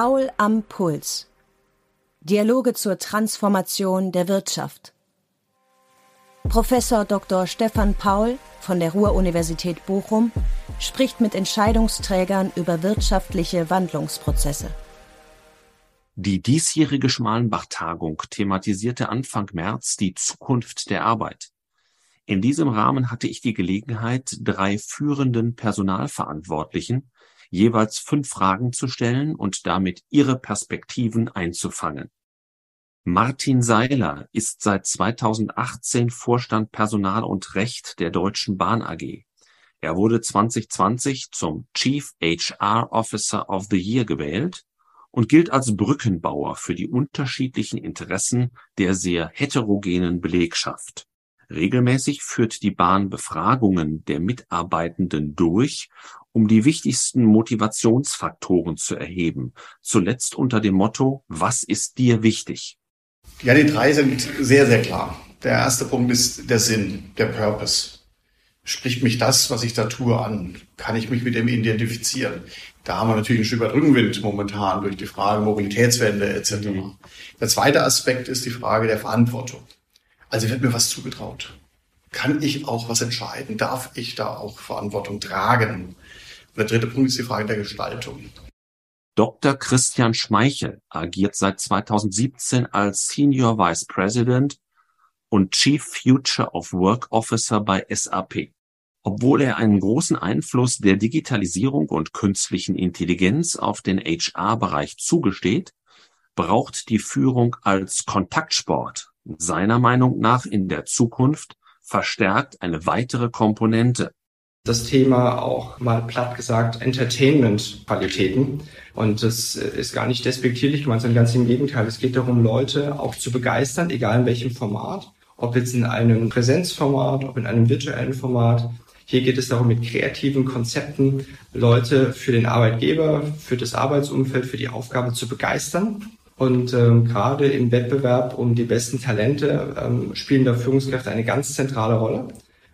Paul am Puls. Dialoge zur Transformation der Wirtschaft. Professor Dr. Stefan Paul von der Ruhr-Universität Bochum spricht mit Entscheidungsträgern über wirtschaftliche Wandlungsprozesse. Die diesjährige Schmalenbach-Tagung thematisierte Anfang März die Zukunft der Arbeit. In diesem Rahmen hatte ich die Gelegenheit, drei führenden Personalverantwortlichen jeweils fünf Fragen zu stellen und damit ihre Perspektiven einzufangen. Martin Seiler ist seit 2018 Vorstand Personal und Recht der Deutschen Bahn AG. Er wurde 2020 zum Chief HR Officer of the Year gewählt und gilt als Brückenbauer für die unterschiedlichen Interessen der sehr heterogenen Belegschaft. Regelmäßig führt die Bahn Befragungen der Mitarbeitenden durch, um die wichtigsten Motivationsfaktoren zu erheben, zuletzt unter dem Motto Was ist dir wichtig? Ja, die drei sind sehr, sehr klar. Der erste Punkt ist der Sinn, der Purpose. Spricht mich das, was ich da tue, an? Kann ich mich mit dem identifizieren? Da haben wir natürlich ein Stück weit Rückenwind momentan durch die Frage Mobilitätswende etc. Mhm. Der zweite Aspekt ist die Frage der Verantwortung. Also wird mir was zugetraut. Kann ich auch was entscheiden? Darf ich da auch Verantwortung tragen? Der dritte Punkt ist die Frage der Gestaltung. Dr. Christian Schmeichel agiert seit 2017 als Senior Vice President und Chief Future of Work Officer bei SAP. Obwohl er einen großen Einfluss der Digitalisierung und künstlichen Intelligenz auf den HR-Bereich zugesteht, braucht die Führung als Kontaktsport seiner Meinung nach in der Zukunft verstärkt eine weitere Komponente. Das Thema auch mal platt gesagt Entertainment-Qualitäten. Und das ist gar nicht despektierlich gemeint, sondern ganz im Gegenteil. Es geht darum, Leute auch zu begeistern, egal in welchem Format. Ob jetzt in einem Präsenzformat, ob in einem virtuellen Format. Hier geht es darum, mit kreativen Konzepten Leute für den Arbeitgeber, für das Arbeitsumfeld, für die Aufgabe zu begeistern und ähm, gerade im Wettbewerb um die besten Talente ähm, spielen da Führungskräfte eine ganz zentrale Rolle.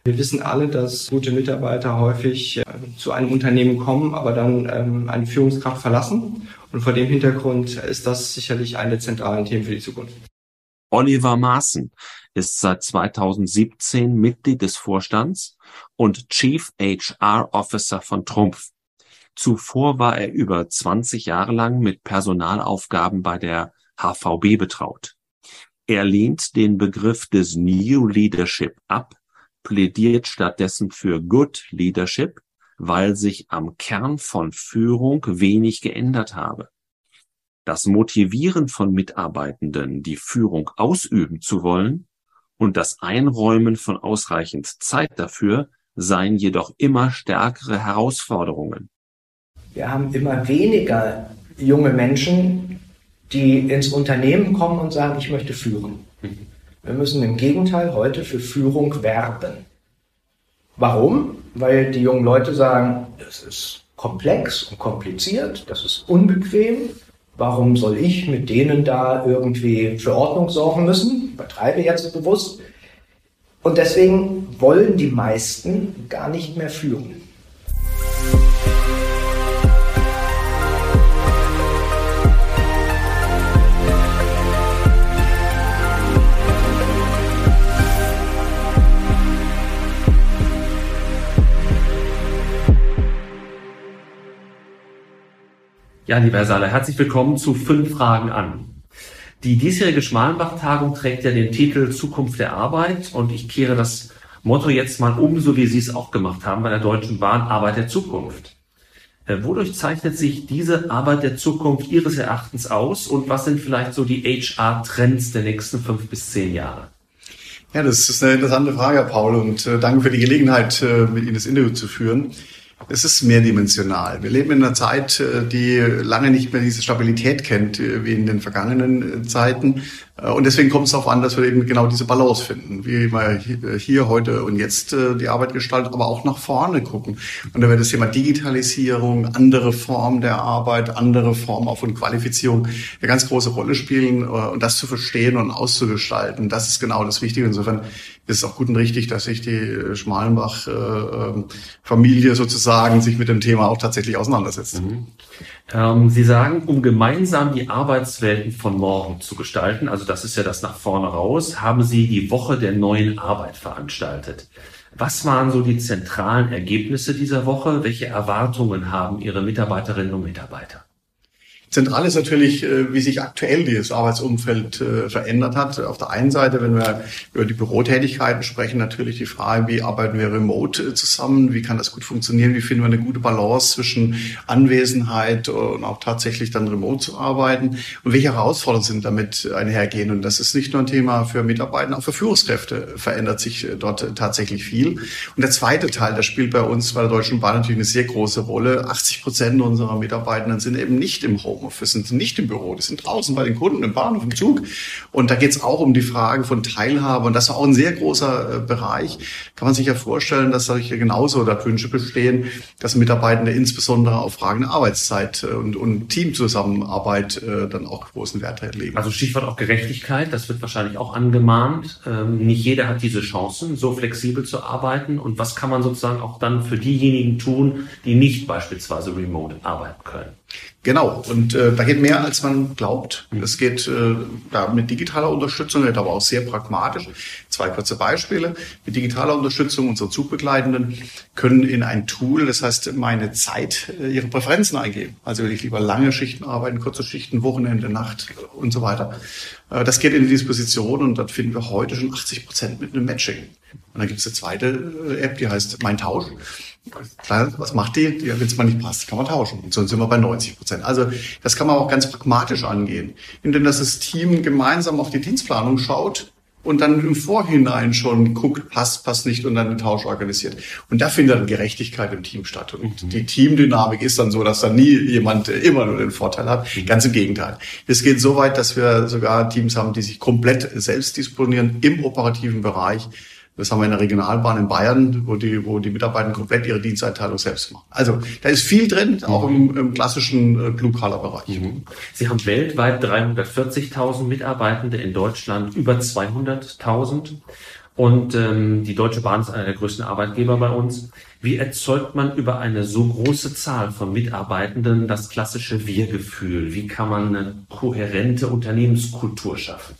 Wir wissen alle, dass gute Mitarbeiter häufig äh, zu einem Unternehmen kommen, aber dann ähm, eine Führungskraft verlassen. Und vor dem Hintergrund ist das sicherlich eine der zentralen Themen für die Zukunft. Oliver Maaßen ist seit 2017 Mitglied des Vorstands und Chief HR Officer von Trumpf. Zuvor war er über 20 Jahre lang mit Personalaufgaben bei der HVB betraut. Er lehnt den Begriff des New Leadership ab, plädiert stattdessen für Good Leadership, weil sich am Kern von Führung wenig geändert habe. Das Motivieren von Mitarbeitenden, die Führung ausüben zu wollen, und das Einräumen von ausreichend Zeit dafür seien jedoch immer stärkere Herausforderungen. Wir haben immer weniger junge Menschen, die ins Unternehmen kommen und sagen, ich möchte führen. Wir müssen im Gegenteil heute für Führung werben. Warum? Weil die jungen Leute sagen, das ist komplex und kompliziert, das ist unbequem. Warum soll ich mit denen da irgendwie für Ordnung sorgen müssen? Übertreibe jetzt bewusst. Und deswegen wollen die meisten gar nicht mehr führen. Ja, lieber Herr Saller, herzlich willkommen zu fünf Fragen an. Die diesjährige Schmalenbach-Tagung trägt ja den Titel Zukunft der Arbeit und ich kehre das Motto jetzt mal um, so wie Sie es auch gemacht haben bei der Deutschen Bahn, Arbeit der Zukunft. Äh, wodurch zeichnet sich diese Arbeit der Zukunft Ihres Erachtens aus und was sind vielleicht so die HR-Trends der nächsten fünf bis zehn Jahre? Ja, das ist eine interessante Frage, Herr Paul, und äh, danke für die Gelegenheit, äh, mit Ihnen das Interview zu führen. Es ist mehrdimensional. Wir leben in einer Zeit, äh, die lange nicht mehr diese Stabilität kennt äh, wie in den vergangenen äh, Zeiten. Und deswegen kommt es darauf an, dass wir eben genau diese Balance finden, wie wir hier heute und jetzt die Arbeit gestalten, aber auch nach vorne gucken. Und da wird das Thema Digitalisierung, andere Formen der Arbeit, andere Formen auch von Qualifizierung eine ganz große Rolle spielen. Und das zu verstehen und auszugestalten, das ist genau das Wichtige. Insofern ist es auch gut und richtig, dass sich die Schmalenbach-Familie ähm, sozusagen sich mit dem Thema auch tatsächlich auseinandersetzt. Mhm. Ähm, Sie sagen, um gemeinsam die Arbeitswelten von morgen zu gestalten, also das ist ja das nach vorne raus, haben Sie die Woche der neuen Arbeit veranstaltet. Was waren so die zentralen Ergebnisse dieser Woche? Welche Erwartungen haben Ihre Mitarbeiterinnen und Mitarbeiter? Zentral ist natürlich, äh, wie sich aktuell dieses Arbeitsumfeld äh, verändert hat. Auf der einen Seite, wenn wir über die Bürotätigkeiten sprechen, natürlich die Frage, wie arbeiten wir remote äh, zusammen? Wie kann das gut funktionieren? Wie finden wir eine gute Balance zwischen Anwesenheit und auch tatsächlich dann remote zu arbeiten? Und welche Herausforderungen sind damit einhergehen? Und das ist nicht nur ein Thema für Mitarbeiter, auch für Führungskräfte verändert sich dort tatsächlich viel. Und der zweite Teil, der spielt bei uns bei der Deutschen Bahn natürlich eine sehr große Rolle. 80 Prozent unserer Mitarbeitenden sind eben nicht im Home Homeoffice, sind nicht im Büro, die sind draußen bei den Kunden im Bahnhof, im Zug. Und da geht es auch um die Frage von Teilhabe. Und das ist auch ein sehr großer äh, Bereich. Kann man sich ja vorstellen, dass solche genauso da Wünsche bestehen, dass Mitarbeitende insbesondere auf Fragen der Arbeitszeit äh, und, und Teamzusammenarbeit äh, dann auch großen Wert legen. Also Stichwort auch Gerechtigkeit, das wird wahrscheinlich auch angemahnt. Ähm, nicht jeder hat diese Chancen, so flexibel zu arbeiten. Und was kann man sozusagen auch dann für diejenigen tun, die nicht beispielsweise remote arbeiten können? Genau, und äh, da geht mehr, als man glaubt. Es geht äh, da mit digitaler Unterstützung, aber auch sehr pragmatisch. Zwei kurze Beispiele. Mit digitaler Unterstützung unsere Zugbegleitenden können in ein Tool, das heißt meine Zeit, äh, ihre Präferenzen eingeben. Also will ich lieber lange Schichten arbeiten, kurze Schichten, Wochenende, Nacht und so weiter. Äh, das geht in die Disposition und dort finden wir heute schon 80 Prozent mit einem Matching. Und dann gibt es eine zweite äh, App, die heißt Mein Tausch. Was macht die? die Wenn es mal nicht passt, kann man tauschen. Und sonst sind wir bei 90 Prozent. Also das kann man auch ganz pragmatisch angehen, indem das, das Team gemeinsam auf die Dienstplanung schaut und dann im Vorhinein schon guckt, passt, passt nicht und dann den Tausch organisiert. Und da findet dann Gerechtigkeit im Team statt. Und mhm. die Teamdynamik ist dann so, dass dann nie jemand immer nur den Vorteil hat. Mhm. Ganz im Gegenteil. Es geht so weit, dass wir sogar Teams haben, die sich komplett selbst disponieren im operativen Bereich das haben wir in der Regionalbahn in Bayern, wo die, wo die Mitarbeiter komplett ihre Diensteinteilung selbst machen. Also da ist viel drin, auch im, im klassischen äh, Blue-Color-Bereich. Mhm. Sie haben weltweit 340.000 Mitarbeitende, in Deutschland über 200.000. Und ähm, die Deutsche Bahn ist einer der größten Arbeitgeber bei uns. Wie erzeugt man über eine so große Zahl von Mitarbeitenden das klassische Wir-Gefühl? Wie kann man eine kohärente Unternehmenskultur schaffen?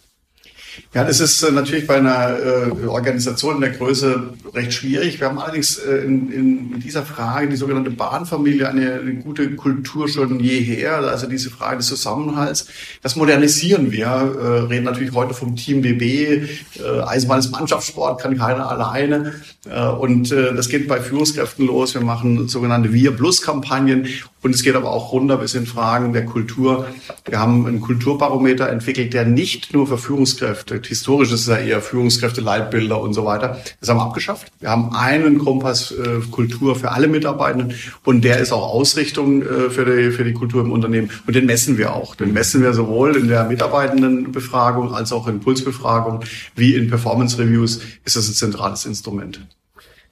Ja, das ist äh, natürlich bei einer äh, Organisation in der Größe recht schwierig. Wir haben allerdings äh, in, in, dieser Frage, die sogenannte Bahnfamilie, eine, eine, gute Kultur schon jeher. Also diese Frage des Zusammenhalts. Das modernisieren wir. Äh, reden natürlich heute vom Team BB. Äh, Eisenbahn ist Mannschaftssport, kann keiner alleine. Äh, und äh, das geht bei Führungskräften los. Wir machen sogenannte Wir-Plus-Kampagnen. Und es geht aber auch runter bis in Fragen der Kultur. Wir haben einen Kulturbarometer entwickelt, der nicht nur für Führungskräfte, historisch ist es ja eher Führungskräfte, Leitbilder und so weiter, das haben wir abgeschafft. Wir haben einen Kompass äh, Kultur für alle Mitarbeitenden und der ist auch Ausrichtung äh, für, die, für die Kultur im Unternehmen. Und den messen wir auch. Den messen wir sowohl in der Mitarbeitendenbefragung als auch in Pulsbefragung wie in Performance Reviews ist das ein zentrales Instrument.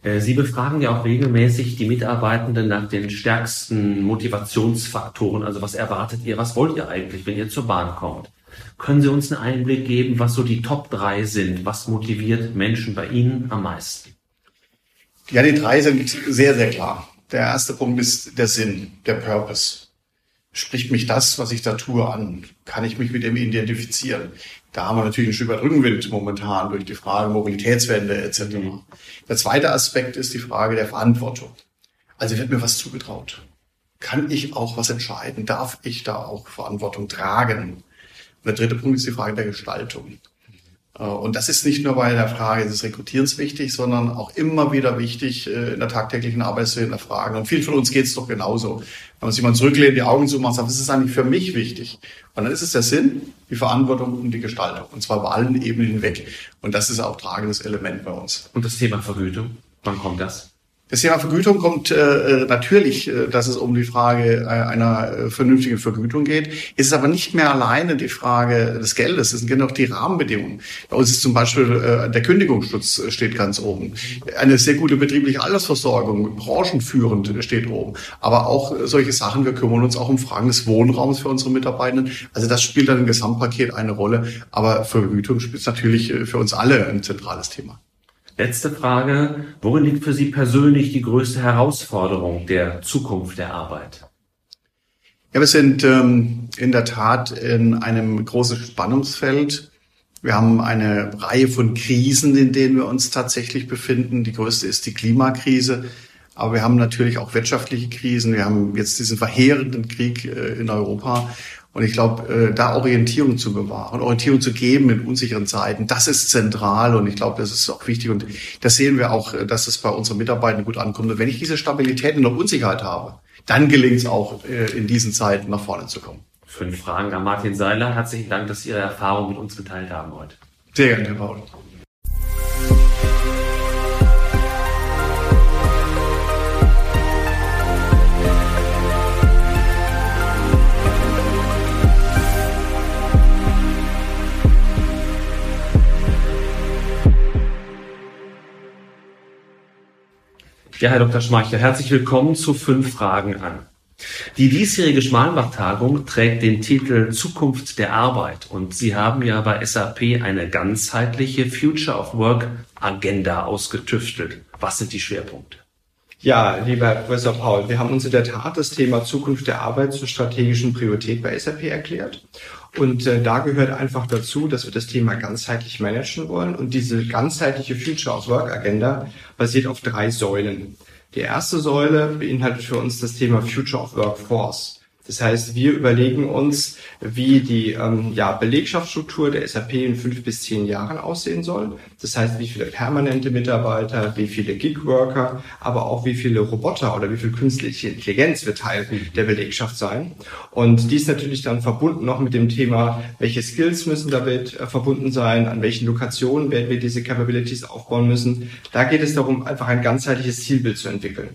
Äh, Sie befragen ja auch regelmäßig die Mitarbeitenden nach den stärksten Motivationsfaktoren. Also was erwartet ihr? Was wollt ihr eigentlich, wenn ihr zur Bahn kommt? Können Sie uns einen Einblick geben, was so die Top drei sind? Was motiviert Menschen bei Ihnen am meisten? Ja, die drei sind sehr, sehr klar. Der erste Punkt ist der Sinn, der Purpose. Spricht mich das, was ich da tue, an? Kann ich mich mit dem identifizieren? Da haben wir natürlich ein Stück weit Rückenwind momentan durch die Frage Mobilitätswende etc. Mhm. Der zweite Aspekt ist die Frage der Verantwortung. Also wird mir was zugetraut? Kann ich auch was entscheiden? Darf ich da auch Verantwortung tragen? Und der dritte Punkt ist die Frage der Gestaltung. Äh, und das ist nicht nur bei der Frage des Rekrutierens wichtig, sondern auch immer wieder wichtig äh, in der tagtäglichen Arbeit zu hinterfragen. Und vielen von uns geht es doch genauso. Wenn man sich mal zurücklehnt, die Augen zumacht, sagt, was ist eigentlich für mich wichtig? Und dann ist es der Sinn, die Verantwortung und die Gestaltung. Und zwar bei allen Ebenen hinweg. Und das ist auch tragendes Element bei uns. Und das Thema Vergütung, wann kommt das? Das Thema Vergütung kommt äh, äh, natürlich, äh, dass es um die Frage äh, einer äh, vernünftigen Vergütung geht. Es ist aber nicht mehr alleine die Frage des Geldes. Es sind genau die Rahmenbedingungen. Bei uns ist zum Beispiel äh, der Kündigungsschutz äh, steht ganz oben. Eine sehr gute betriebliche Altersversorgung, branchenführend steht oben. Aber auch solche Sachen, wir kümmern uns auch um Fragen des Wohnraums für unsere Mitarbeitenden. Also das spielt dann im Gesamtpaket eine Rolle. Aber Vergütung spielt natürlich für uns alle ein zentrales Thema. Letzte Frage. Worin liegt für Sie persönlich die größte Herausforderung der Zukunft der Arbeit? Ja, wir sind ähm, in der Tat in einem großen Spannungsfeld. Wir haben eine Reihe von Krisen, in denen wir uns tatsächlich befinden. Die größte ist die Klimakrise. Aber wir haben natürlich auch wirtschaftliche Krisen. Wir haben jetzt diesen verheerenden Krieg äh, in Europa. Und ich glaube, äh, da Orientierung zu bewahren, Orientierung zu geben in unsicheren Zeiten, das ist zentral und ich glaube, das ist auch wichtig. Und das sehen wir auch, äh, dass es bei unseren Mitarbeitern gut ankommt. Und wenn ich diese Stabilität der Unsicherheit habe, dann gelingt es auch äh, in diesen Zeiten nach vorne zu kommen. Fünf Fragen an Martin Seiler. Herzlichen Dank, dass Sie Ihre Erfahrung mit uns geteilt haben heute. Sehr gerne, Herr Paul. Ja, Herr Dr. Schmeichler, herzlich willkommen zu fünf Fragen an. Die diesjährige Schmalenbach-Tagung trägt den Titel Zukunft der Arbeit und Sie haben ja bei SAP eine ganzheitliche Future of Work Agenda ausgetüftelt. Was sind die Schwerpunkte? Ja, lieber Herr Professor Paul, wir haben uns in der Tat das Thema Zukunft der Arbeit zur strategischen Priorität bei SAP erklärt. Und äh, da gehört einfach dazu, dass wir das Thema ganzheitlich managen wollen. Und diese ganzheitliche Future of Work Agenda basiert auf drei Säulen. Die erste Säule beinhaltet für uns das Thema Future of Workforce. Das heißt, wir überlegen uns, wie die ähm, ja, Belegschaftsstruktur der SAP in fünf bis zehn Jahren aussehen soll. Das heißt, wie viele permanente Mitarbeiter, wie viele Gig-Worker, aber auch wie viele Roboter oder wie viel künstliche Intelligenz wird Teil der Belegschaft sein. Und dies natürlich dann verbunden noch mit dem Thema, welche Skills müssen damit äh, verbunden sein, an welchen Lokationen werden wir diese Capabilities aufbauen müssen. Da geht es darum, einfach ein ganzheitliches Zielbild zu entwickeln.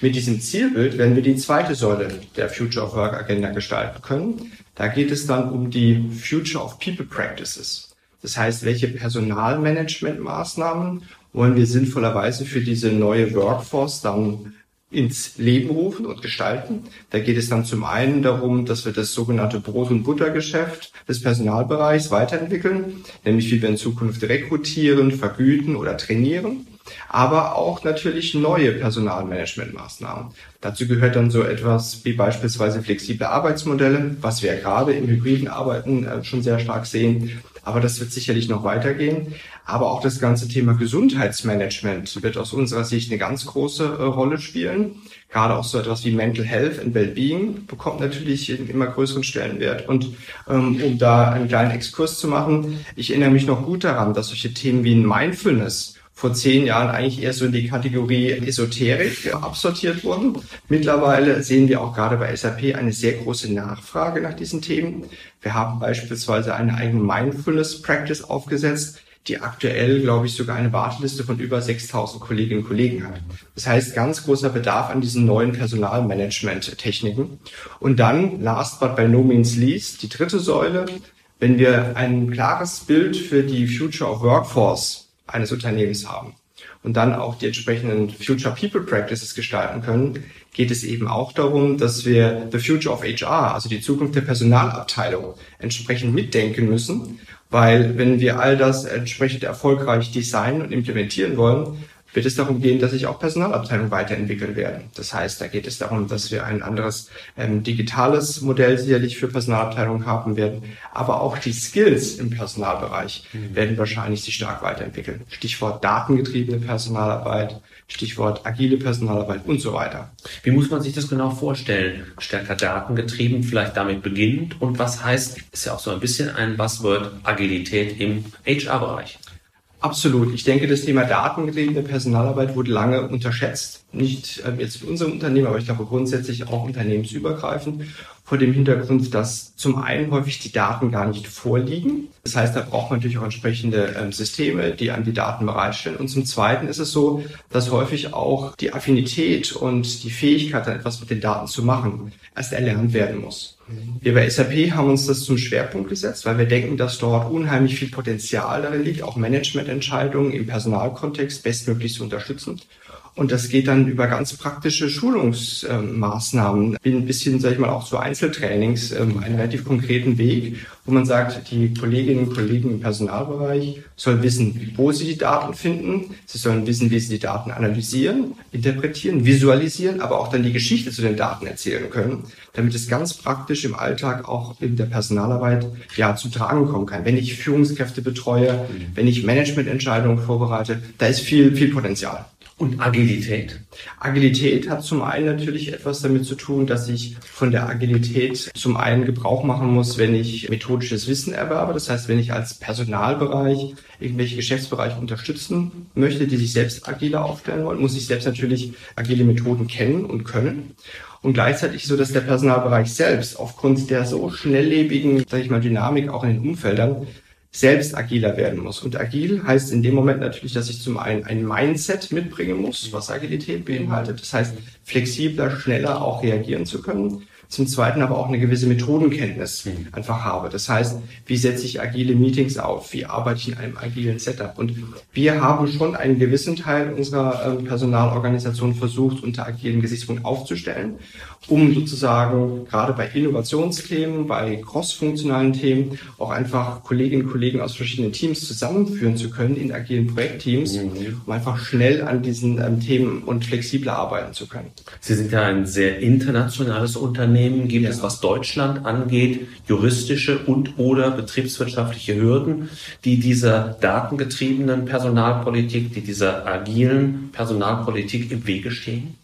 Mit diesem Zielbild werden wir die zweite Säule der Future of Work Agenda gestalten können. Da geht es dann um die Future of People Practices. Das heißt, welche Personalmanagementmaßnahmen wollen wir sinnvollerweise für diese neue Workforce dann ins Leben rufen und gestalten. Da geht es dann zum einen darum, dass wir das sogenannte Brot- und Buttergeschäft des Personalbereichs weiterentwickeln, nämlich wie wir in Zukunft rekrutieren, vergüten oder trainieren aber auch natürlich neue Personalmanagementmaßnahmen. Dazu gehört dann so etwas wie beispielsweise flexible Arbeitsmodelle, was wir gerade im hybriden Arbeiten äh, schon sehr stark sehen. Aber das wird sicherlich noch weitergehen. Aber auch das ganze Thema Gesundheitsmanagement wird aus unserer Sicht eine ganz große äh, Rolle spielen. Gerade auch so etwas wie Mental Health and Wellbeing bekommt natürlich einen immer größeren Stellenwert. Und ähm, um da einen kleinen Exkurs zu machen, ich erinnere mich noch gut daran, dass solche Themen wie Mindfulness vor zehn Jahren eigentlich eher so in die Kategorie Esoterik absortiert wurden. Mittlerweile sehen wir auch gerade bei SAP eine sehr große Nachfrage nach diesen Themen. Wir haben beispielsweise eine eigene Mindfulness Practice aufgesetzt, die aktuell, glaube ich, sogar eine Warteliste von über 6000 Kolleginnen und Kollegen hat. Das heißt, ganz großer Bedarf an diesen neuen Personalmanagement-Techniken. Und dann, last but by no means least, die dritte Säule, wenn wir ein klares Bild für die Future of Workforce eines Unternehmens haben und dann auch die entsprechenden Future People Practices gestalten können, geht es eben auch darum, dass wir the Future of HR, also die Zukunft der Personalabteilung, entsprechend mitdenken müssen, weil wenn wir all das entsprechend erfolgreich designen und implementieren wollen, wird es darum gehen, dass sich auch Personalabteilungen weiterentwickeln werden. Das heißt, da geht es darum, dass wir ein anderes ähm, digitales Modell sicherlich für Personalabteilungen haben werden, aber auch die Skills im Personalbereich mhm. werden wahrscheinlich sich stark weiterentwickeln. Stichwort datengetriebene Personalarbeit, Stichwort agile Personalarbeit und so weiter. Wie muss man sich das genau vorstellen? Stärker datengetrieben, vielleicht damit beginnend und was heißt, ist ja auch so ein bisschen ein Buzzword, Agilität im HR-Bereich. Absolut. Ich denke, das Thema datengetriebene Personalarbeit wurde lange unterschätzt. nicht äh, jetzt in unserem Unternehmen, aber ich glaube grundsätzlich auch unternehmensübergreifend vor dem Hintergrund, dass zum einen häufig die Daten gar nicht vorliegen. Das heißt, da braucht man natürlich auch entsprechende ähm, Systeme, die einem die Daten bereitstellen. Und zum Zweiten ist es so, dass häufig auch die Affinität und die Fähigkeit, dann etwas mit den Daten zu machen, erst erlernt werden muss. Wir bei SAP haben uns das zum Schwerpunkt gesetzt, weil wir denken, dass dort unheimlich viel Potenzial darin liegt, auch Managemententscheidungen im Personalkontext bestmöglich zu unterstützen. Und das geht dann über ganz praktische Schulungsmaßnahmen, ein bisschen, sage ich mal, auch zu Einzeltrainings, ähm, einen relativ konkreten Weg, wo man sagt, die Kolleginnen und Kollegen im Personalbereich sollen wissen, wo sie die Daten finden. Sie sollen wissen, wie sie die Daten analysieren, interpretieren, visualisieren, aber auch dann die Geschichte zu den Daten erzählen können, damit es ganz praktisch im Alltag auch in der Personalarbeit ja zu tragen kommen kann. Wenn ich Führungskräfte betreue, wenn ich Managemententscheidungen vorbereite, da ist viel, viel Potenzial. Und Agilität? Agilität hat zum einen natürlich etwas damit zu tun, dass ich von der Agilität zum einen Gebrauch machen muss, wenn ich methodisches Wissen erwerbe. Das heißt, wenn ich als Personalbereich irgendwelche Geschäftsbereiche unterstützen möchte, die sich selbst agiler aufstellen wollen, muss ich selbst natürlich agile Methoden kennen und können. Und gleichzeitig so, dass der Personalbereich selbst aufgrund der so schnelllebigen, sage ich mal, Dynamik auch in den Umfeldern selbst agiler werden muss. Und agil heißt in dem Moment natürlich, dass ich zum einen ein Mindset mitbringen muss, was Agilität beinhaltet. Das heißt, flexibler, schneller auch reagieren zu können zum Zweiten aber auch eine gewisse Methodenkenntnis mhm. einfach habe. Das heißt, wie setze ich agile Meetings auf? Wie arbeite ich in einem agilen Setup? Und wir haben schon einen gewissen Teil unserer ähm, Personalorganisation versucht, unter agilen Gesichtspunkten aufzustellen, um sozusagen gerade bei Innovationsthemen, bei crossfunktionalen Themen auch einfach Kolleginnen und Kollegen aus verschiedenen Teams zusammenführen zu können in agilen Projektteams, mhm. um einfach schnell an diesen ähm, Themen und flexibler arbeiten zu können. Sie sind ja ein sehr internationales Unternehmen. Unternehmen gibt ja. es, was Deutschland angeht, juristische und oder betriebswirtschaftliche Hürden, die dieser datengetriebenen Personalpolitik, die dieser agilen Personalpolitik im Wege stehen?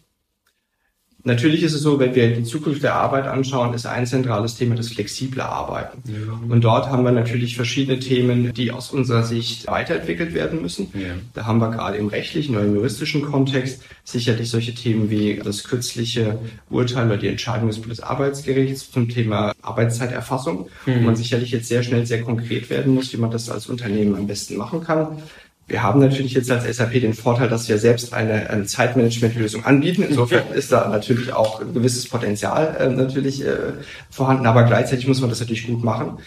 Natürlich ist es so, wenn wir die Zukunft der Arbeit anschauen, ist ein zentrales Thema das flexible Arbeiten. Ja. Und dort haben wir natürlich verschiedene Themen, die aus unserer Sicht weiterentwickelt werden müssen. Ja. Da haben wir gerade im rechtlichen oder im juristischen Kontext sicherlich solche Themen wie das kürzliche Urteil oder die Entscheidung des Bundesarbeitsgerichts zum Thema Arbeitszeiterfassung, mhm. wo man sicherlich jetzt sehr schnell sehr konkret werden muss, wie man das als Unternehmen am besten machen kann. Wir haben natürlich jetzt als SAP den Vorteil, dass wir selbst eine, eine Zeitmanagement-Lösung anbieten. Insofern ist da natürlich auch ein gewisses Potenzial äh, natürlich äh, vorhanden, aber gleichzeitig muss man das natürlich gut machen.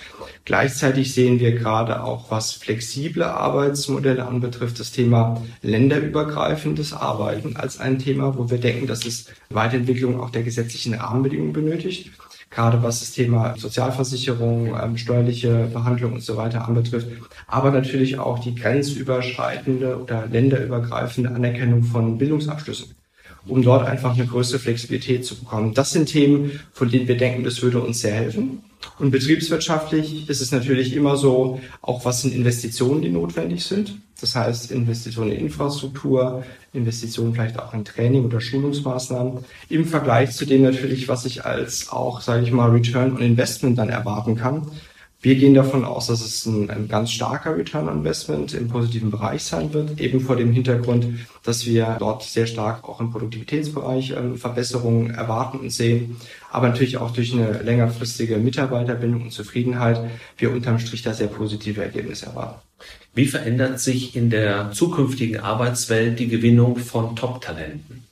Gleichzeitig sehen wir gerade auch, was flexible Arbeitsmodelle anbetrifft, das Thema länderübergreifendes Arbeiten als ein Thema, wo wir denken, dass es Weiterentwicklung auch der gesetzlichen Rahmenbedingungen benötigt gerade was das Thema Sozialversicherung, ähm, steuerliche Behandlung und so weiter anbetrifft, aber natürlich auch die grenzüberschreitende oder länderübergreifende Anerkennung von Bildungsabschlüssen um dort einfach eine größere Flexibilität zu bekommen. Das sind Themen, von denen wir denken, das würde uns sehr helfen. Und betriebswirtschaftlich ist es natürlich immer so, auch was sind Investitionen, die notwendig sind. Das heißt, Investitionen in Infrastruktur, Investitionen vielleicht auch in Training oder Schulungsmaßnahmen im Vergleich zu dem natürlich, was ich als auch, sage ich mal, Return on Investment dann erwarten kann. Wir gehen davon aus, dass es ein, ein, ganz starker Return on Investment im positiven Bereich sein wird, eben vor dem Hintergrund, dass wir dort sehr stark auch im Produktivitätsbereich ähm, Verbesserungen erwarten und sehen, aber natürlich auch durch eine längerfristige Mitarbeiterbindung und Zufriedenheit wir unterm Strich da sehr positive Ergebnisse erwarten. Wie verändert sich in der zukünftigen Arbeitswelt die Gewinnung von Top-Talenten?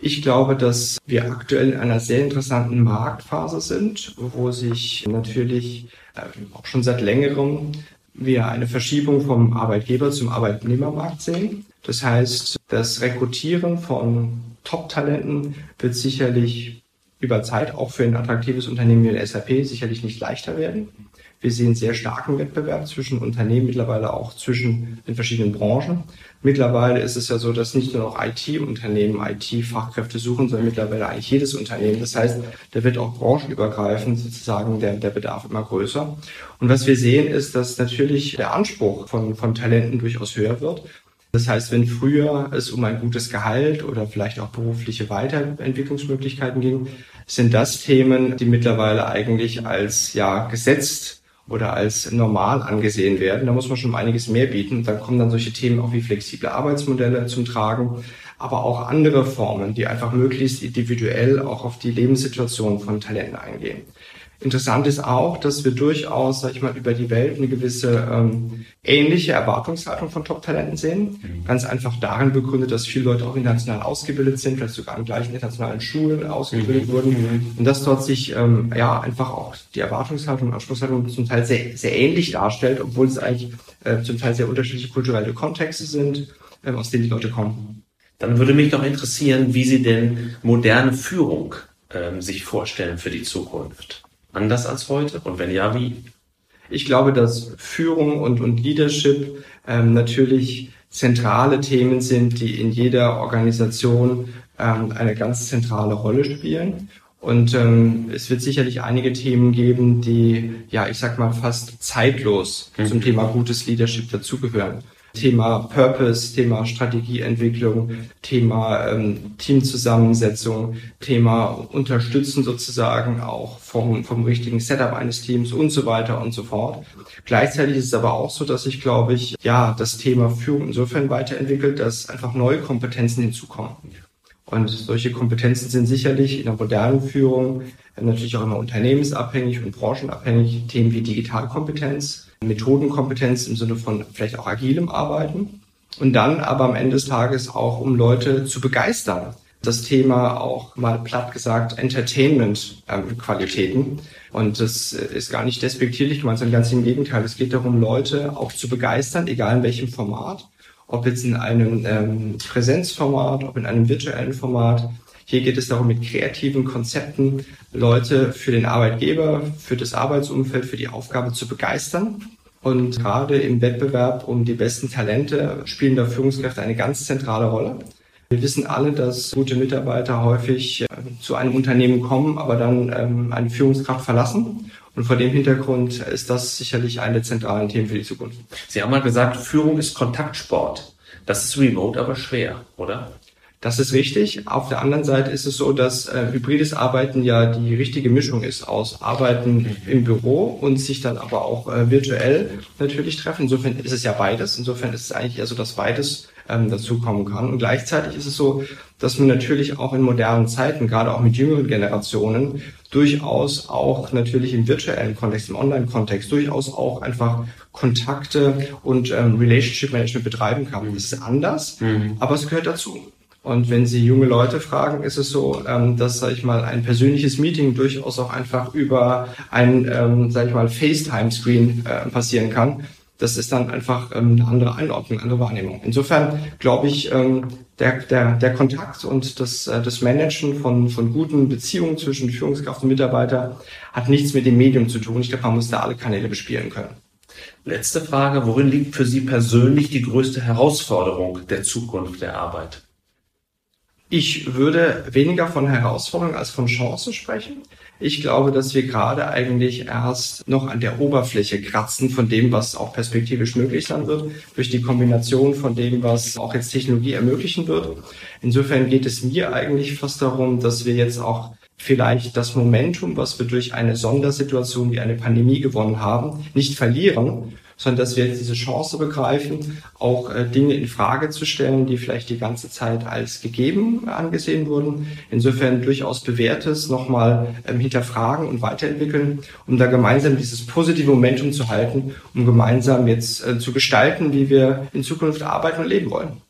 Ich glaube, dass wir aktuell in einer sehr interessanten Marktphase sind, wo sich natürlich äh, auch schon seit längerem wir eine Verschiebung vom Arbeitgeber zum Arbeitnehmermarkt sehen. Das heißt, das Rekrutieren von Top-Talenten wird sicherlich über Zeit auch für ein attraktives Unternehmen wie SAP sicherlich nicht leichter werden. Wir sehen sehr starken Wettbewerb zwischen Unternehmen, mittlerweile auch zwischen den verschiedenen Branchen. Mittlerweile ist es ja so, dass nicht nur noch IT-Unternehmen IT-Fachkräfte suchen, sondern mittlerweile eigentlich jedes Unternehmen. Das heißt, da wird auch branchenübergreifend sozusagen der, der Bedarf immer größer. Und was wir sehen, ist, dass natürlich der Anspruch von, von Talenten durchaus höher wird. Das heißt, wenn früher es um ein gutes Gehalt oder vielleicht auch berufliche Weiterentwicklungsmöglichkeiten ging, sind das Themen, die mittlerweile eigentlich als ja gesetzt oder als normal angesehen werden. Da muss man schon einiges mehr bieten. Dann kommen dann solche Themen auch wie flexible Arbeitsmodelle zum Tragen, aber auch andere Formen, die einfach möglichst individuell auch auf die Lebenssituation von Talenten eingehen. Interessant ist auch, dass wir durchaus, sag ich mal, über die Welt eine gewisse ähm, ähnliche Erwartungshaltung von Top-Talenten sehen. Mhm. Ganz einfach darin begründet, dass viele Leute auch international ausgebildet sind, vielleicht sogar an gleichen internationalen Schulen ausgebildet mhm. wurden. Mhm. Und dass dort sich ähm, ja einfach auch die Erwartungshaltung und Anspruchshaltung zum Teil sehr, sehr ähnlich darstellt, obwohl es eigentlich äh, zum Teil sehr unterschiedliche kulturelle Kontexte sind, äh, aus denen die Leute kommen. Dann würde mich doch interessieren, wie Sie denn moderne Führung ähm, sich vorstellen für die Zukunft anders als heute? Und wenn ja, wie? Ich glaube, dass Führung und, und Leadership ähm, natürlich zentrale Themen sind, die in jeder Organisation ähm, eine ganz zentrale Rolle spielen. Und ähm, es wird sicherlich einige Themen geben, die, ja, ich sag mal, fast zeitlos mhm. zum Thema gutes Leadership dazugehören. Thema Purpose, Thema Strategieentwicklung, Thema ähm, Teamzusammensetzung, Thema Unterstützen sozusagen auch vom, vom richtigen Setup eines Teams und so weiter und so fort. Gleichzeitig ist es aber auch so, dass ich glaube ich, ja, das Thema Führung insofern weiterentwickelt, dass einfach neue Kompetenzen hinzukommen. Und solche Kompetenzen sind sicherlich in der modernen Führung natürlich auch immer unternehmensabhängig und branchenabhängig. Themen wie Digitalkompetenz, Methodenkompetenz im Sinne von vielleicht auch agilem Arbeiten. Und dann aber am Ende des Tages auch, um Leute zu begeistern. Das Thema auch mal platt gesagt Entertainment-Qualitäten. Ähm, und das ist gar nicht despektierlich gemeint, sondern ganz im Gegenteil. Es geht darum, Leute auch zu begeistern, egal in welchem Format. Ob jetzt in einem ähm, Präsenzformat, ob in einem virtuellen Format. Hier geht es darum, mit kreativen Konzepten Leute für den Arbeitgeber, für das Arbeitsumfeld, für die Aufgabe zu begeistern. Und gerade im Wettbewerb um die besten Talente spielen da Führungskräfte eine ganz zentrale Rolle. Wir wissen alle, dass gute Mitarbeiter häufig äh, zu einem Unternehmen kommen, aber dann ähm, eine Führungskraft verlassen. Und vor dem Hintergrund ist das sicherlich eine der zentralen Themen für die Zukunft. Sie haben mal gesagt, Führung ist Kontaktsport. Das ist remote aber schwer, oder? Das ist richtig. Auf der anderen Seite ist es so, dass äh, hybrides Arbeiten ja die richtige Mischung ist aus Arbeiten im Büro und sich dann aber auch äh, virtuell natürlich treffen. Insofern ist es ja beides. Insofern ist es eigentlich eher so, dass beides ähm, dazukommen kann. Und gleichzeitig ist es so, dass man natürlich auch in modernen Zeiten, gerade auch mit jüngeren Generationen, durchaus auch natürlich im virtuellen Kontext, im Online-Kontext, durchaus auch einfach Kontakte und ähm, Relationship Management betreiben kann. Das ist anders, mhm. aber es gehört dazu. Und wenn Sie junge Leute fragen, ist es so, ähm, dass, sag ich mal, ein persönliches Meeting durchaus auch einfach über ein, ähm, sag ich mal, FaceTime-Screen äh, passieren kann. Das ist dann einfach ähm, eine andere Einordnung, eine andere Wahrnehmung. Insofern glaube ich, ähm, der, der, der Kontakt und das, äh, das Managen von, von guten Beziehungen zwischen Führungskraft und Mitarbeiter hat nichts mit dem Medium zu tun. Ich glaube, man muss da alle Kanäle bespielen können. Letzte Frage. Worin liegt für Sie persönlich die größte Herausforderung der Zukunft der Arbeit? Ich würde weniger von Herausforderungen als von Chancen sprechen. Ich glaube, dass wir gerade eigentlich erst noch an der Oberfläche kratzen von dem, was auch perspektivisch möglich sein wird, durch die Kombination von dem, was auch jetzt Technologie ermöglichen wird. Insofern geht es mir eigentlich fast darum, dass wir jetzt auch vielleicht das Momentum, was wir durch eine Sondersituation wie eine Pandemie gewonnen haben, nicht verlieren, sondern dass wir jetzt diese Chance begreifen, auch äh, Dinge in Frage zu stellen, die vielleicht die ganze Zeit als gegeben angesehen wurden. Insofern durchaus bewährtes nochmal ähm, hinterfragen und weiterentwickeln, um da gemeinsam dieses positive Momentum zu halten, um gemeinsam jetzt äh, zu gestalten, wie wir in Zukunft arbeiten und leben wollen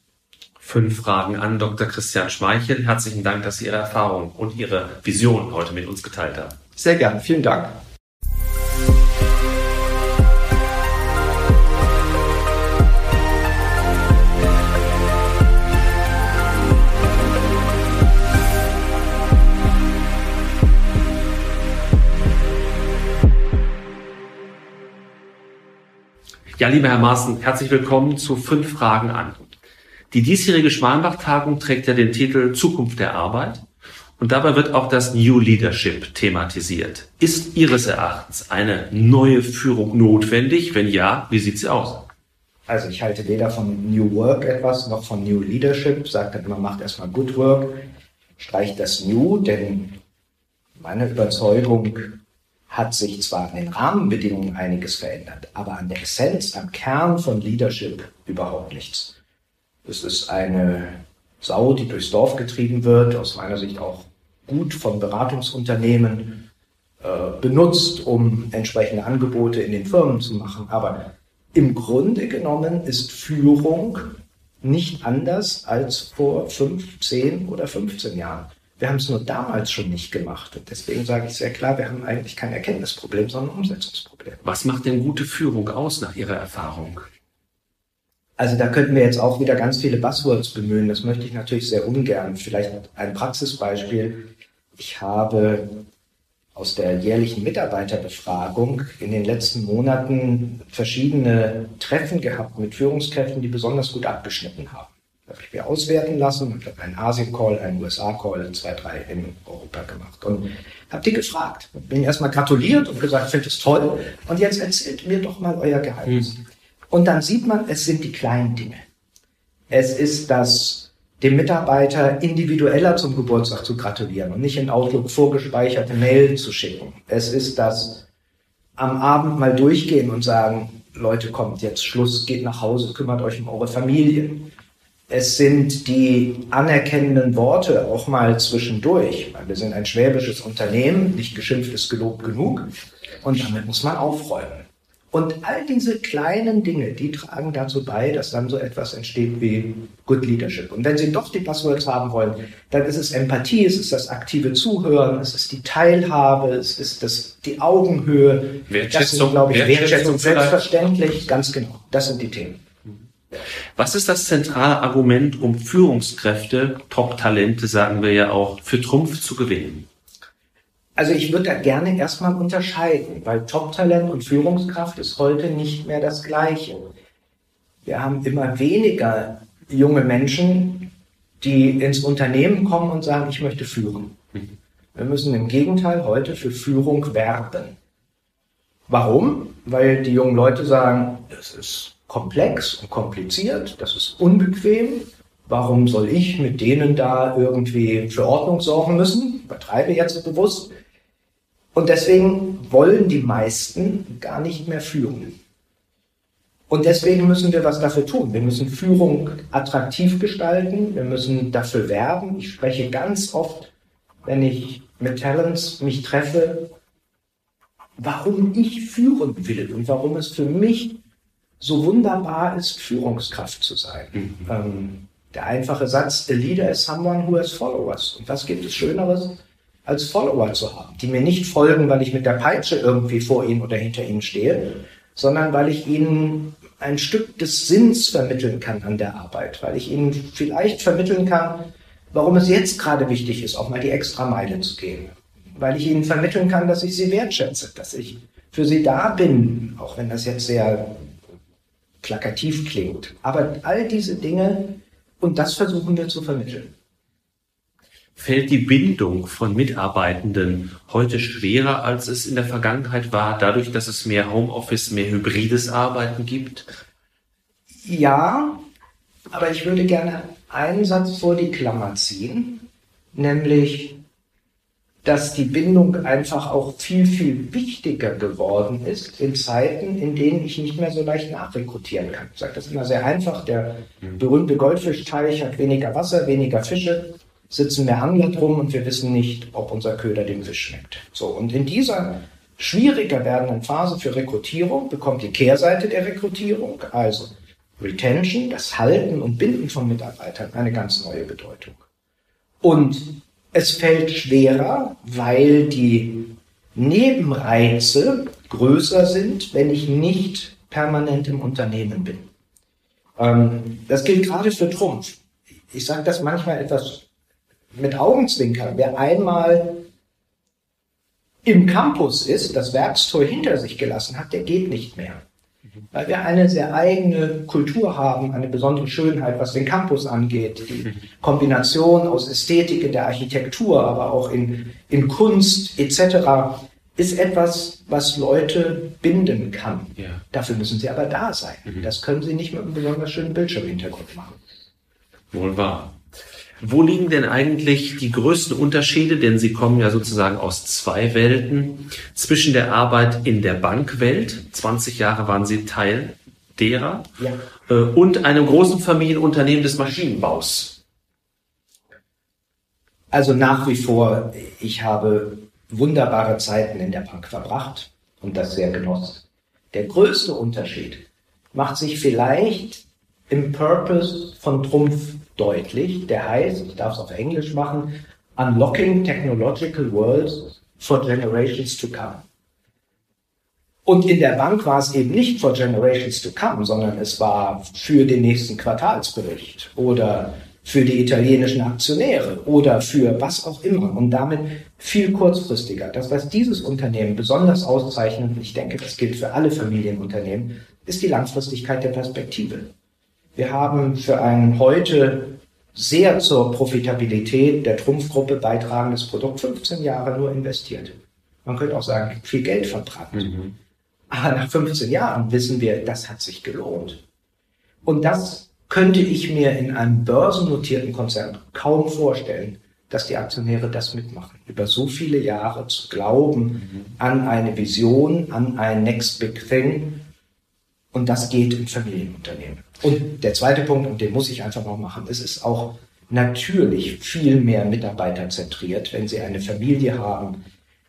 fünf Fragen an Dr. Christian Schmeichel. Herzlichen Dank, dass Sie Ihre Erfahrung und Ihre Vision heute mit uns geteilt haben. Sehr gern. Vielen Dank. Ja, lieber Herr Maaßen, herzlich willkommen zu fünf Fragen an. Die diesjährige Schmalenbach-Tagung trägt ja den Titel Zukunft der Arbeit. Und dabei wird auch das New Leadership thematisiert. Ist Ihres Erachtens eine neue Führung notwendig? Wenn ja, wie sieht sie aus? Also ich halte weder von New Work etwas noch von New Leadership. Sagt dann immer, macht erstmal Good Work, streicht das New, denn meine Überzeugung hat sich zwar an den Rahmenbedingungen einiges verändert, aber an der Essenz, am Kern von Leadership überhaupt nichts. Es ist eine Sau, die durchs Dorf getrieben wird, aus meiner Sicht auch gut von Beratungsunternehmen äh, benutzt, um entsprechende Angebote in den Firmen zu machen. Aber im Grunde genommen ist Führung nicht anders als vor fünf, zehn oder 15 Jahren. Wir haben es nur damals schon nicht gemacht. Und deswegen sage ich sehr klar, wir haben eigentlich kein Erkenntnisproblem, sondern ein Umsetzungsproblem. Was macht denn gute Führung aus nach Ihrer Erfahrung? Also da könnten wir jetzt auch wieder ganz viele Buzzwords bemühen. Das möchte ich natürlich sehr ungern. Vielleicht ein Praxisbeispiel. Ich habe aus der jährlichen Mitarbeiterbefragung in den letzten Monaten verschiedene Treffen gehabt mit Führungskräften, die besonders gut abgeschnitten haben. Habe ich mir auswerten lassen und habe einen Asien-Call, einen USA-Call, zwei, drei in Europa gemacht. Und habe die gefragt. Bin erstmal gratuliert und gesagt, ich finde es toll. Und jetzt erzählt mir doch mal euer Geheimnis. Mhm. Und dann sieht man, es sind die kleinen Dinge. Es ist das dem Mitarbeiter individueller zum Geburtstag zu gratulieren und nicht in Outlook vorgespeicherte Mail zu schicken. Es ist das am Abend mal durchgehen und sagen, Leute, kommt jetzt Schluss, geht nach Hause, kümmert euch um eure Familien. Es sind die anerkennenden Worte auch mal zwischendurch, weil wir sind ein schwäbisches Unternehmen, nicht geschimpft ist gelobt genug und damit muss man aufräumen. Und all diese kleinen Dinge, die tragen dazu bei, dass dann so etwas entsteht wie Good Leadership. Und wenn Sie doch die Buzzwords haben wollen, dann ist es Empathie, es ist das aktive Zuhören, es ist die Teilhabe, es ist das, die Augenhöhe. Wertschätzung, das sind, glaube ich, Wertschätzung, selbstverständlich, ganz genau. Das sind die Themen. Was ist das zentrale Argument, um Führungskräfte, Top-Talente, sagen wir ja auch, für Trumpf zu gewinnen? Also ich würde da gerne erstmal unterscheiden, weil Top-Talent und Führungskraft ist heute nicht mehr das Gleiche. Wir haben immer weniger junge Menschen, die ins Unternehmen kommen und sagen, ich möchte führen. Wir müssen im Gegenteil heute für Führung werben. Warum? Weil die jungen Leute sagen, das ist komplex und kompliziert, das ist unbequem. Warum soll ich mit denen da irgendwie für Ordnung sorgen müssen? Übertreibe jetzt bewusst. Und deswegen wollen die meisten gar nicht mehr führen. Und deswegen müssen wir was dafür tun. Wir müssen Führung attraktiv gestalten. Wir müssen dafür werben. Ich spreche ganz oft, wenn ich mit Talents mich treffe, warum ich führen will und warum es für mich so wunderbar ist, Führungskraft zu sein. Mhm. Ähm, der einfache Satz, a leader is someone who has followers. Und was gibt es Schöneres, als Follower zu haben, die mir nicht folgen, weil ich mit der Peitsche irgendwie vor ihnen oder hinter ihnen stehe, sondern weil ich ihnen ein Stück des Sinns vermitteln kann an der Arbeit, weil ich ihnen vielleicht vermitteln kann, warum es jetzt gerade wichtig ist, auch mal die extra Meile zu gehen, weil ich ihnen vermitteln kann, dass ich sie wertschätze, dass ich für sie da bin, auch wenn das jetzt sehr plakativ klingt. Aber all diese Dinge, und das versuchen wir zu vermitteln fällt die Bindung von Mitarbeitenden heute schwerer, als es in der Vergangenheit war, dadurch, dass es mehr Homeoffice, mehr hybrides Arbeiten gibt? Ja, aber ich würde gerne einen Satz vor die Klammer ziehen, nämlich, dass die Bindung einfach auch viel, viel wichtiger geworden ist in Zeiten, in denen ich nicht mehr so leicht nachrekrutieren kann. Ich sage das immer sehr einfach. Der berühmte Goldfischteich hat weniger Wasser, weniger Fische sitzen mehr Angler drum und wir wissen nicht, ob unser Köder dem Fisch schmeckt. So, und in dieser schwieriger werdenden Phase für Rekrutierung bekommt die Kehrseite der Rekrutierung, also Retention, das Halten und Binden von Mitarbeitern, eine ganz neue Bedeutung. Und es fällt schwerer, weil die Nebenreize größer sind, wenn ich nicht permanent im Unternehmen bin. Ähm, das gilt gerade für Trumpf. Ich sage das manchmal etwas mit Augenzwinkern, wer einmal im Campus ist, das Werkstor hinter sich gelassen hat, der geht nicht mehr. Weil wir eine sehr eigene Kultur haben, eine besondere Schönheit, was den Campus angeht, die Kombination aus Ästhetik in der Architektur, aber auch in, in Kunst etc., ist etwas, was Leute binden kann. Ja. Dafür müssen sie aber da sein. Mhm. Das können sie nicht mit einem besonders schönen Bildschirmhintergrund machen. Wohl wahr. Wo liegen denn eigentlich die größten Unterschiede, denn Sie kommen ja sozusagen aus zwei Welten, zwischen der Arbeit in der Bankwelt, 20 Jahre waren Sie Teil derer, ja. Äh, und einem großen Familienunternehmen des Maschinenbaus. Also nach wie vor, ich habe wunderbare Zeiten in der Bank verbracht und das sehr genossen. Der größte Unterschied macht sich vielleicht im Purpose von Trumpf deutlich. Der heißt, ich darf es auf Englisch machen, Unlocking Technological Worlds for Generations to Come. Und in der Bank war es eben nicht for Generations to Come, sondern es war für den nächsten Quartalsbericht oder für die italienischen Aktionäre oder für was auch immer und damit viel kurzfristiger. Das, was dieses Unternehmen besonders auszeichnet, und ich denke, das gilt für alle Familienunternehmen, ist die Langfristigkeit der Perspektive. Wir haben für ein heute sehr zur Profitabilität der Trumpfgruppe beitragendes Produkt 15 Jahre nur investiert. Man könnte auch sagen, viel Geld verbrannt. Mhm. Aber nach 15 Jahren wissen wir, das hat sich gelohnt. Und das könnte ich mir in einem börsennotierten Konzern kaum vorstellen, dass die Aktionäre das mitmachen. Über so viele Jahre zu glauben mhm. an eine Vision, an ein Next Big Thing. Und das geht im Familienunternehmen. Und der zweite Punkt, und den muss ich einfach noch machen, es ist auch natürlich viel mehr mitarbeiterzentriert, wenn Sie eine Familie haben.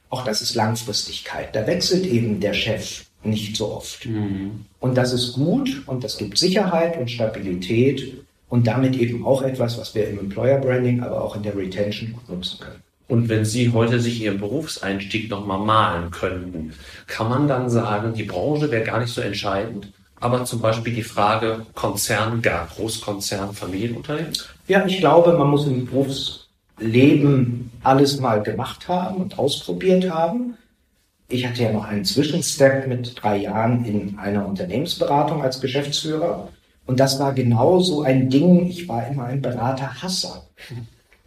Auch das ist Langfristigkeit. Da wechselt eben der Chef nicht so oft. Mhm. Und das ist gut und das gibt Sicherheit und Stabilität und damit eben auch etwas, was wir im Employer Branding, aber auch in der Retention gut nutzen können. Und wenn Sie heute sich Ihren Berufseinstieg nochmal malen könnten, kann man dann sagen, die Branche wäre gar nicht so entscheidend, aber zum Beispiel die Frage Konzern, gar Großkonzern, Familienunternehmen? Ja, ich glaube, man muss im Berufsleben alles mal gemacht haben und ausprobiert haben ich hatte ja noch einen Zwischenstep mit drei Jahren in einer Unternehmensberatung als Geschäftsführer. Und das war genau so ein Ding. Ich war immer ein Beraterhasser.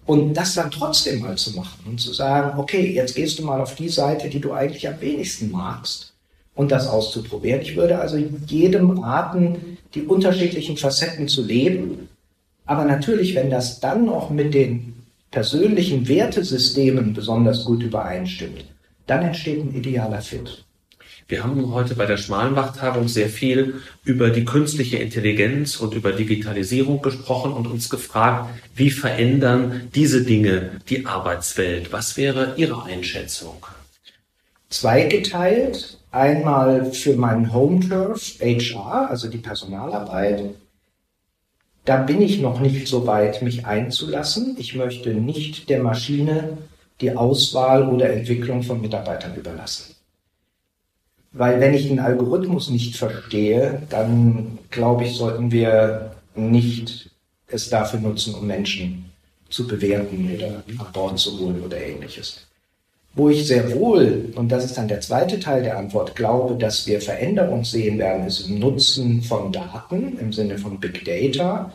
Und das dann trotzdem mal zu machen und zu sagen, okay, jetzt gehst du mal auf die Seite, die du eigentlich am wenigsten magst und das auszuprobieren. Ich würde also jedem raten, die unterschiedlichen Facetten zu leben. Aber natürlich, wenn das dann noch mit den persönlichen Wertesystemen besonders gut übereinstimmt, dann entsteht ein idealer Fit. Wir haben heute bei der Schmalenbach-Tagung sehr viel über die künstliche Intelligenz und über Digitalisierung gesprochen und uns gefragt, wie verändern diese Dinge die Arbeitswelt? Was wäre Ihre Einschätzung? Zweigeteilt. Einmal für meinen Home Turf, HR, also die Personalarbeit. Da bin ich noch nicht so weit, mich einzulassen. Ich möchte nicht der Maschine die Auswahl oder Entwicklung von Mitarbeitern überlassen. Weil wenn ich den Algorithmus nicht verstehe, dann glaube ich, sollten wir nicht es dafür nutzen, um Menschen zu bewerten oder an Bord zu holen oder ähnliches. Wo ich sehr wohl, und das ist dann der zweite Teil der Antwort, glaube, dass wir Veränderungen sehen werden, ist im Nutzen von Daten im Sinne von Big Data.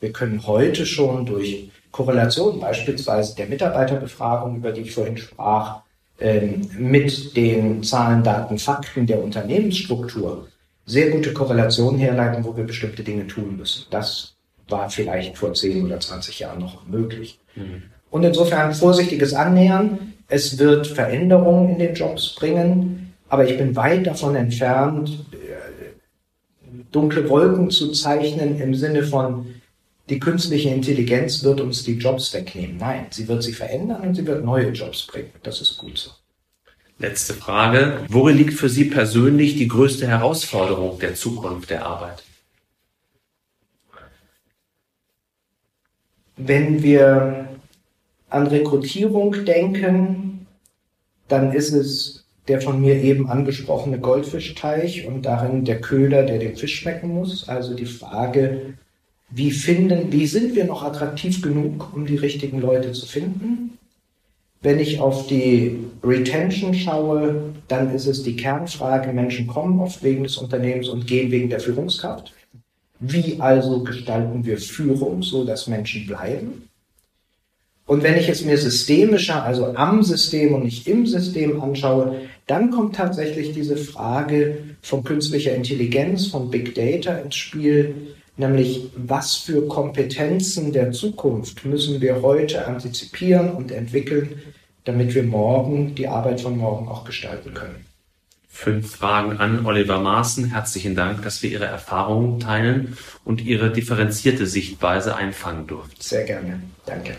Wir können heute schon durch Korrelation beispielsweise der Mitarbeiterbefragung, über die ich vorhin sprach, ähm, mit den Zahlen, Daten, Fakten der Unternehmensstruktur sehr gute Korrelationen herleiten, wo wir bestimmte Dinge tun müssen. Das war vielleicht vor 10 oder 20 Jahren noch möglich. Mhm. Und insofern vorsichtiges Annähern. Es wird Veränderungen in den Jobs bringen, aber ich bin weit davon entfernt, äh, dunkle Wolken zu zeichnen im Sinne von, die künstliche Intelligenz wird uns die Jobs wegnehmen. Nein, sie wird sie verändern und sie wird neue Jobs bringen. Das ist gut so. Letzte Frage. Worin liegt für Sie persönlich die größte Herausforderung der Zukunft der Arbeit? Wenn wir an Rekrutierung denken, dann ist es der von mir eben angesprochene Goldfischteich und darin der Köder, der dem Fisch schmecken muss. Also die Frage, wie finden, wie sind wir noch attraktiv genug, um die richtigen Leute zu finden? Wenn ich auf die Retention schaue, dann ist es die Kernfrage, Menschen kommen oft wegen des Unternehmens und gehen wegen der Führungskraft. Wie also gestalten wir Führung, so dass Menschen bleiben? Und wenn ich es mir systemischer, also am System und nicht im System anschaue, dann kommt tatsächlich diese Frage von künstlicher Intelligenz, von Big Data ins Spiel, nämlich was für Kompetenzen der Zukunft müssen wir heute antizipieren und entwickeln, damit wir morgen die Arbeit von morgen auch gestalten können. Fünf Fragen an Oliver Maaßen. Herzlichen Dank, dass wir Ihre Erfahrungen teilen und Ihre differenzierte Sichtweise einfangen durften. Sehr gerne. Danke.